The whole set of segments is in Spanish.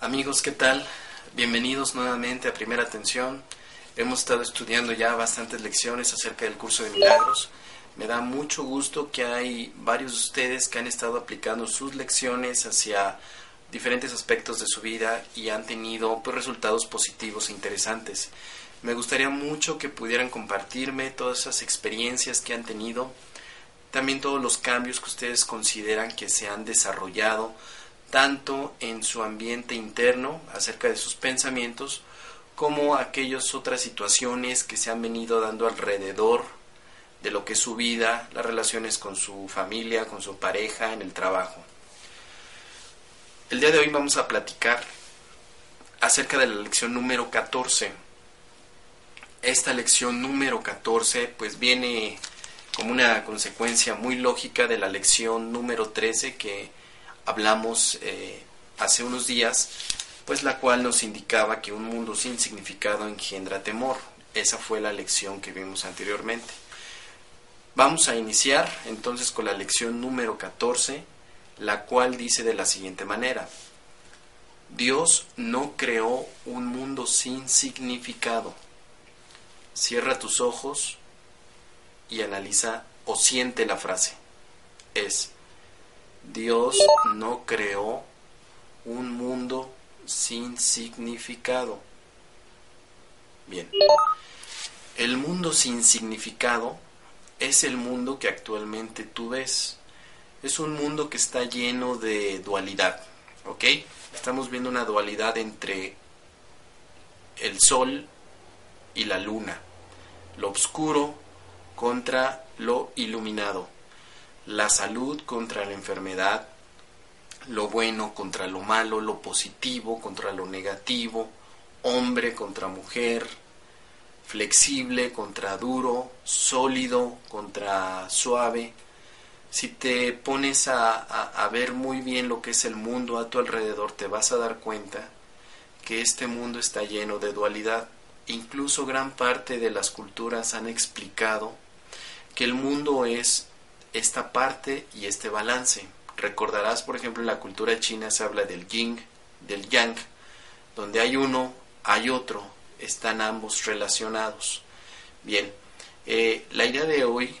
Amigos, ¿qué tal? Bienvenidos nuevamente a Primera Atención. Hemos estado estudiando ya bastantes lecciones acerca del curso de milagros. Me da mucho gusto que hay varios de ustedes que han estado aplicando sus lecciones hacia diferentes aspectos de su vida y han tenido pues, resultados positivos e interesantes. Me gustaría mucho que pudieran compartirme todas esas experiencias que han tenido, también todos los cambios que ustedes consideran que se han desarrollado tanto en su ambiente interno acerca de sus pensamientos como aquellas otras situaciones que se han venido dando alrededor de lo que es su vida, las relaciones con su familia, con su pareja, en el trabajo. El día de hoy vamos a platicar acerca de la lección número 14. Esta lección número 14 pues viene como una consecuencia muy lógica de la lección número 13 que hablamos eh, hace unos días, pues la cual nos indicaba que un mundo sin significado engendra temor. Esa fue la lección que vimos anteriormente. Vamos a iniciar entonces con la lección número 14, la cual dice de la siguiente manera. Dios no creó un mundo sin significado. Cierra tus ojos y analiza o siente la frase. Es, Dios no creó un mundo sin significado. Bien, el mundo sin significado es el mundo que actualmente tú ves. Es un mundo que está lleno de dualidad, ¿ok? Estamos viendo una dualidad entre el sol y la luna, lo oscuro contra lo iluminado. La salud contra la enfermedad, lo bueno contra lo malo, lo positivo contra lo negativo, hombre contra mujer, flexible contra duro, sólido contra suave. Si te pones a, ver muy bien lo que es el mundo a tu alrededor, te vas a dar cuenta que este mundo está lleno de dualidad. Incluso gran parte de las culturas han explicado que el mundo es esta parte y este balance. Recordarás, por ejemplo, en la cultura china se habla del yin, del yang, donde hay uno, hay otro, están ambos relacionados. Bien, eh, la idea de hoy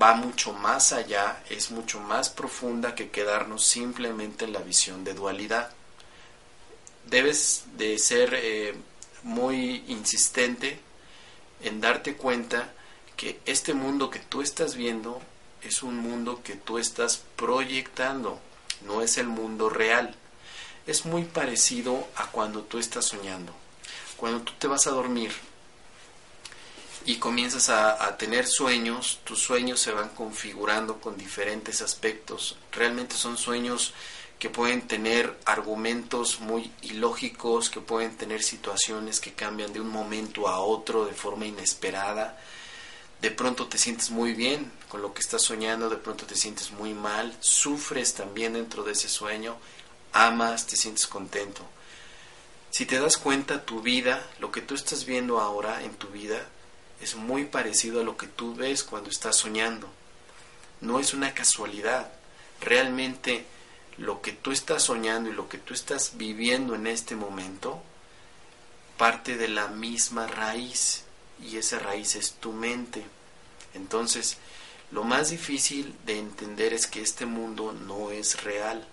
va mucho más allá, es mucho más profunda que quedarnos simplemente en la visión de dualidad. Debes de ser eh, muy insistente en darte cuenta que este mundo que tú estás viendo es un mundo que tú estás proyectando, no es el mundo real. Es muy parecido a cuando tú estás soñando. Cuando tú te vas a dormir y comienzas a, tener sueños, tus sueños se van configurando con diferentes aspectos. Realmente son sueños que pueden tener argumentos muy ilógicos, que pueden tener situaciones que cambian de un momento a otro de forma inesperada de pronto te sientes muy bien con lo que estás soñando, de pronto te sientes muy mal, sufres también dentro de ese sueño, amas, te sientes contento. Si te das cuenta, tu vida, lo que tú estás viendo ahora en tu vida, es muy parecido a lo que tú ves cuando estás soñando. No es una casualidad. Realmente lo que tú estás soñando y lo que tú estás viviendo en este momento parte de la misma raíz y esa raíz es tu mente. Entonces, lo más difícil de entender es que este mundo no es real.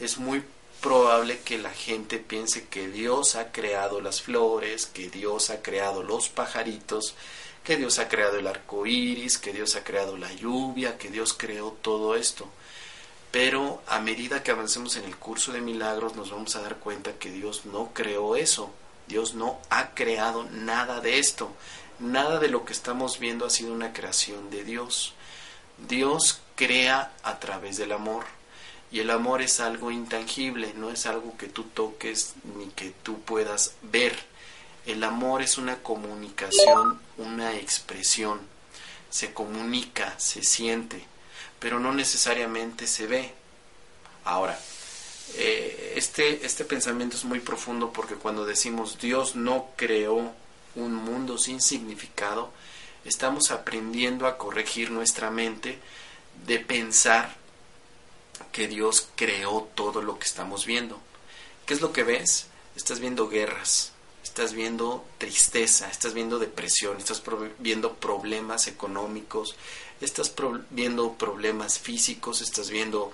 Es muy probable que la gente piense que Dios ha creado las flores, que Dios ha creado los pajaritos, que Dios ha creado el arco iris, que Dios ha creado la lluvia, que Dios creó todo esto. Pero a medida que avancemos en el curso de milagros nos vamos a dar cuenta que Dios no creó eso. Dios no ha creado nada de esto. Nada de lo que estamos viendo ha sido una creación de Dios. Dios crea a través del amor. Y el amor es algo intangible, no es algo que tú toques ni que tú puedas ver. El amor es una comunicación, una expresión. Se comunica, se siente, pero no necesariamente se ve. este, este pensamiento es muy profundo porque cuando decimos Dios no creó un mundo sin significado, estamos aprendiendo a corregir nuestra mente de pensar que Dios creó todo lo que estamos viendo. ¿Qué es lo que ves? Estás viendo guerras, estás viendo tristeza, estás viendo depresión, estás viendo problemas económicos, estás viendo problemas físicos, estás viendo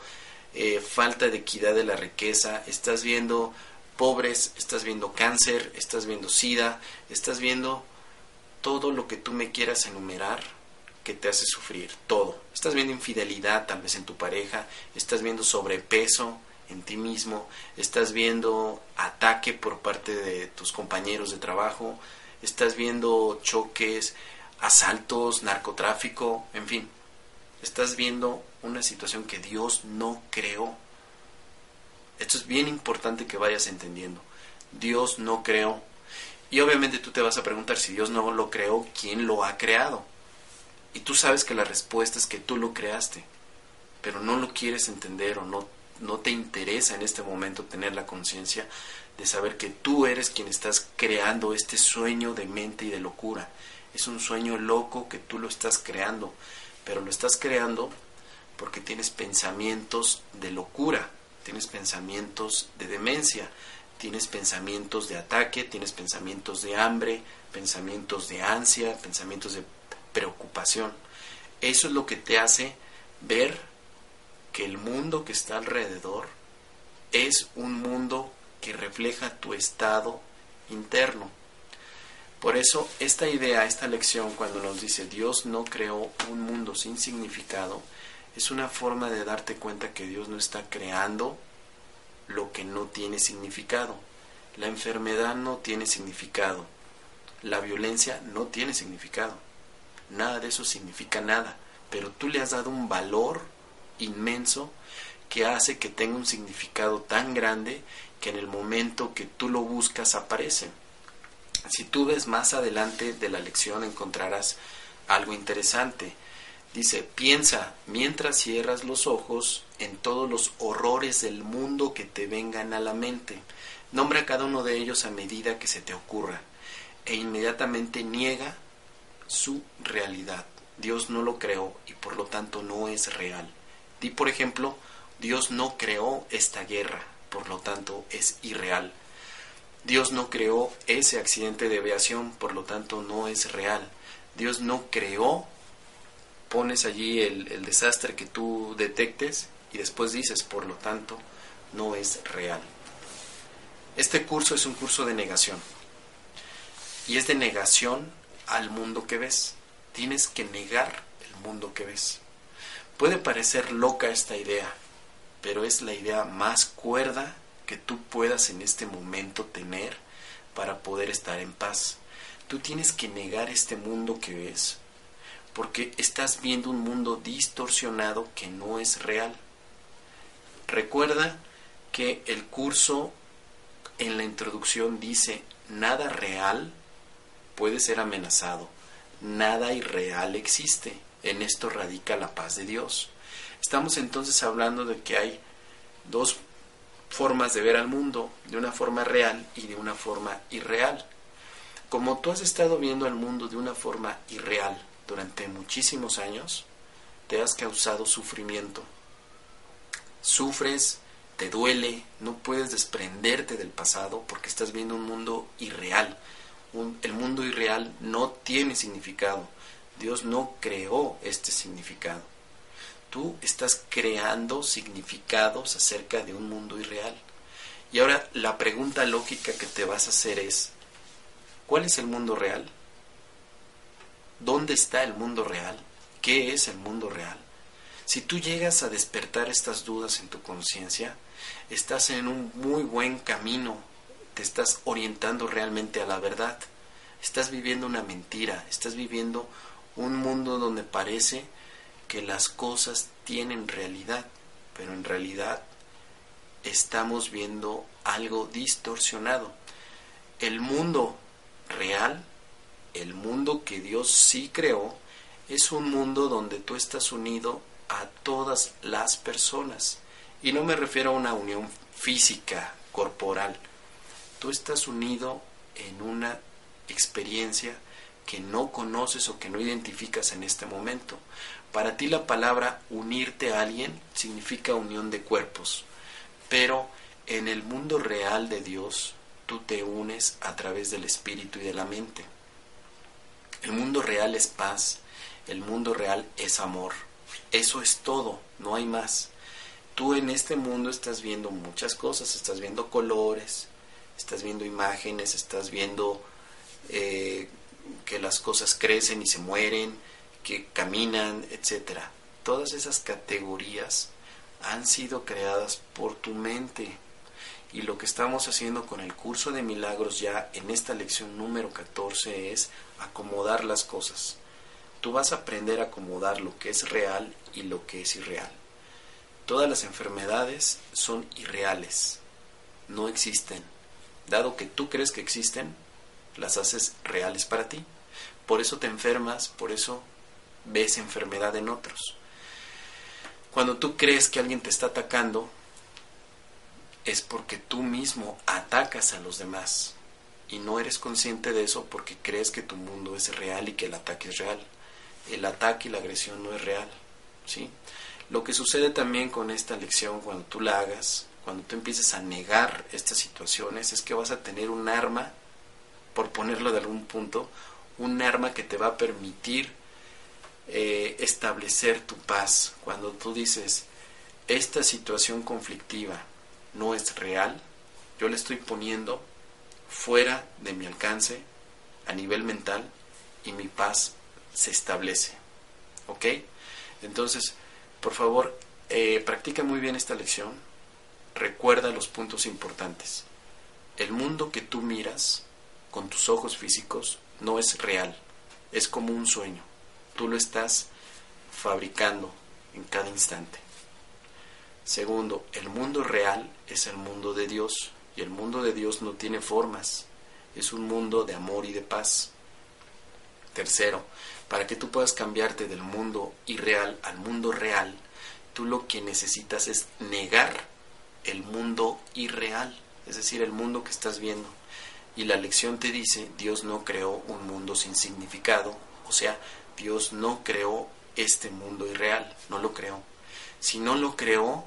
eh, falta de equidad de la riqueza, estás viendo pobres, estás viendo cáncer, estás viendo sida, estás viendo todo lo que tú me quieras enumerar que te hace sufrir, todo. Estás viendo infidelidad tal vez en tu pareja, estás viendo sobrepeso en ti mismo, estás viendo ataque por parte de tus compañeros de trabajo, estás viendo choques, asaltos, narcotráfico, en fin, estás viendo una situación que Dios no creó. Esto es bien importante que vayas entendiendo. Dios no creó. Y obviamente tú te vas a preguntar si Dios no lo creó, ¿quién lo ha creado? Y tú sabes que la respuesta es que tú lo creaste, pero no lo quieres entender o no, no te interesa en este momento tener la conciencia de saber que tú eres quien estás creando este sueño de mente y de locura. Es un sueño loco que tú lo estás creando, pero lo estás creando porque tienes pensamientos de locura, tienes pensamientos de demencia, tienes pensamientos de ataque, tienes pensamientos de hambre, pensamientos de ansia, pensamientos de preocupación. Eso es lo que te hace ver que el mundo que está alrededor es un mundo que refleja tu estado interno. Por eso esta idea, esta lección, cuando nos dice Dios no creó un mundo sin significado, es una forma de darte cuenta que Dios no está creando lo que no tiene significado. La enfermedad no tiene significado. La violencia no tiene significado. Nada de eso significa nada. Pero tú le has dado un valor inmenso que hace que tenga un significado tan grande que en el momento que tú lo buscas aparece. Si tú ves más adelante de la lección encontrarás algo interesante. Dice, piensa mientras cierras los ojos en todos los horrores del mundo que te vengan a la mente. Nombra cada uno de ellos a medida que se te ocurra e inmediatamente niega su realidad. Dios no lo creó y por lo tanto no es real. Di por ejemplo, Dios no creó esta guerra, por lo tanto es irreal. Dios no creó ese accidente de aviación, por lo tanto no es real. Dios no creó, pones allí el, desastre que tú detectes y después dices, por lo tanto, no es real. Este curso es un curso de negación. Y es de negación al mundo que ves. Tienes que negar el mundo que ves. Puede parecer loca esta idea, pero es la idea más cuerda que tú puedas en este momento tener para poder estar en paz. Tú tienes que negar este mundo que ves, porque estás viendo un mundo distorsionado que no es real. Recuerda que el curso en la introducción dice, nada real puede ser amenazado, nada irreal existe. En esto radica la paz de Dios. Estamos entonces hablando de que hay dos formas de ver al mundo, de una forma real y de una forma irreal. Como tú has estado viendo al mundo de una forma irreal durante muchísimos años, te has causado sufrimiento. Sufres, te duele, no puedes desprenderte del pasado porque estás viendo un mundo irreal. El mundo irreal no tiene significado. Dios no creó este significado tú estás creando significados acerca de un mundo irreal. Y ahora la pregunta lógica que te vas a hacer es, ¿cuál es el mundo real? ¿Dónde está el mundo real? ¿Qué es el mundo real? Si tú llegas a despertar estas dudas en tu conciencia, estás en un muy buen camino, te estás orientando realmente a la verdad. Estás viviendo una mentira, estás viviendo un mundo donde parece que las cosas tienen realidad, pero en realidad estamos viendo algo distorsionado. El mundo real, el mundo que Dios sí creó, es un mundo donde tú estás unido a todas las personas Y no me refiero a una unión física, corporal. Tú estás unido en una experiencia que no conoces o que no identificas en este momento. Para ti la palabra unirte a alguien significa unión de cuerpos, pero en el mundo real de Dios tú te unes a través del espíritu y de la mente. El mundo real es paz, el mundo real es amor. Eso es todo, no hay más. Tú en este mundo estás viendo muchas cosas, estás viendo colores, estás viendo imágenes, estás viendo eh, que las cosas crecen y se mueren, que caminan, etcétera. Todas esas categorías han sido creadas por tu mente. Y lo que estamos haciendo con el curso de milagros ya en esta lección número 14 es acomodar las cosas. Tú vas a aprender a acomodar lo que es real y lo que es irreal. Todas las enfermedades son irreales, no existen. Dado que tú crees que existen, las haces reales para ti. Por eso te enfermas, por eso ves enfermedad en otros. Cuando tú crees que alguien te está atacando, es porque tú mismo atacas a los demás y no eres consciente de eso porque crees que tu mundo es real y que el ataque es real. El ataque y la agresión no es real, ¿sí? Lo que sucede también con esta lección cuando tú la hagas, cuando tú empieces a negar estas situaciones, es que vas a tener un arma, por ponerlo de algún punto, un arma que te va a permitir eh, establecer tu paz. Cuando tú dices, esta situación conflictiva no es real, yo le estoy poniendo fuera de mi alcance a nivel mental y mi paz se establece. ¿Ok? Entonces, por favor, eh, practica muy bien esta lección. Recuerda los puntos importantes. El mundo que tú miras con tus ojos físicos no es real, es como un sueño tú lo estás fabricando en cada instante. Segundo, el mundo real es el mundo de Dios y el mundo de Dios no tiene formas, es un mundo de amor y de paz. Tercero, para que tú puedas cambiarte del mundo irreal al mundo real, tú lo que necesitas es negar el mundo irreal, es decir, el mundo que estás viendo. Y la lección te dice, Dios no creó un mundo sin significado, o sea, Dios no creó este mundo irreal, no lo creó. Si no lo creó,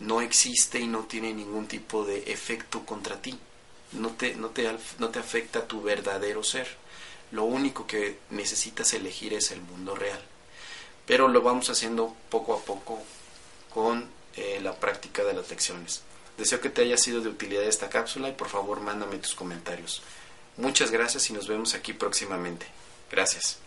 no existe y no tiene ningún tipo de efecto contra ti. No te, no te, no te afecta tu verdadero ser. Lo único que necesitas elegir es el mundo real. Pero lo vamos haciendo poco a poco con eh, la práctica de las lecciones. Deseo que te haya sido de utilidad esta cápsula y por favor mándame tus comentarios. Muchas gracias y nos vemos aquí próximamente. Gracias.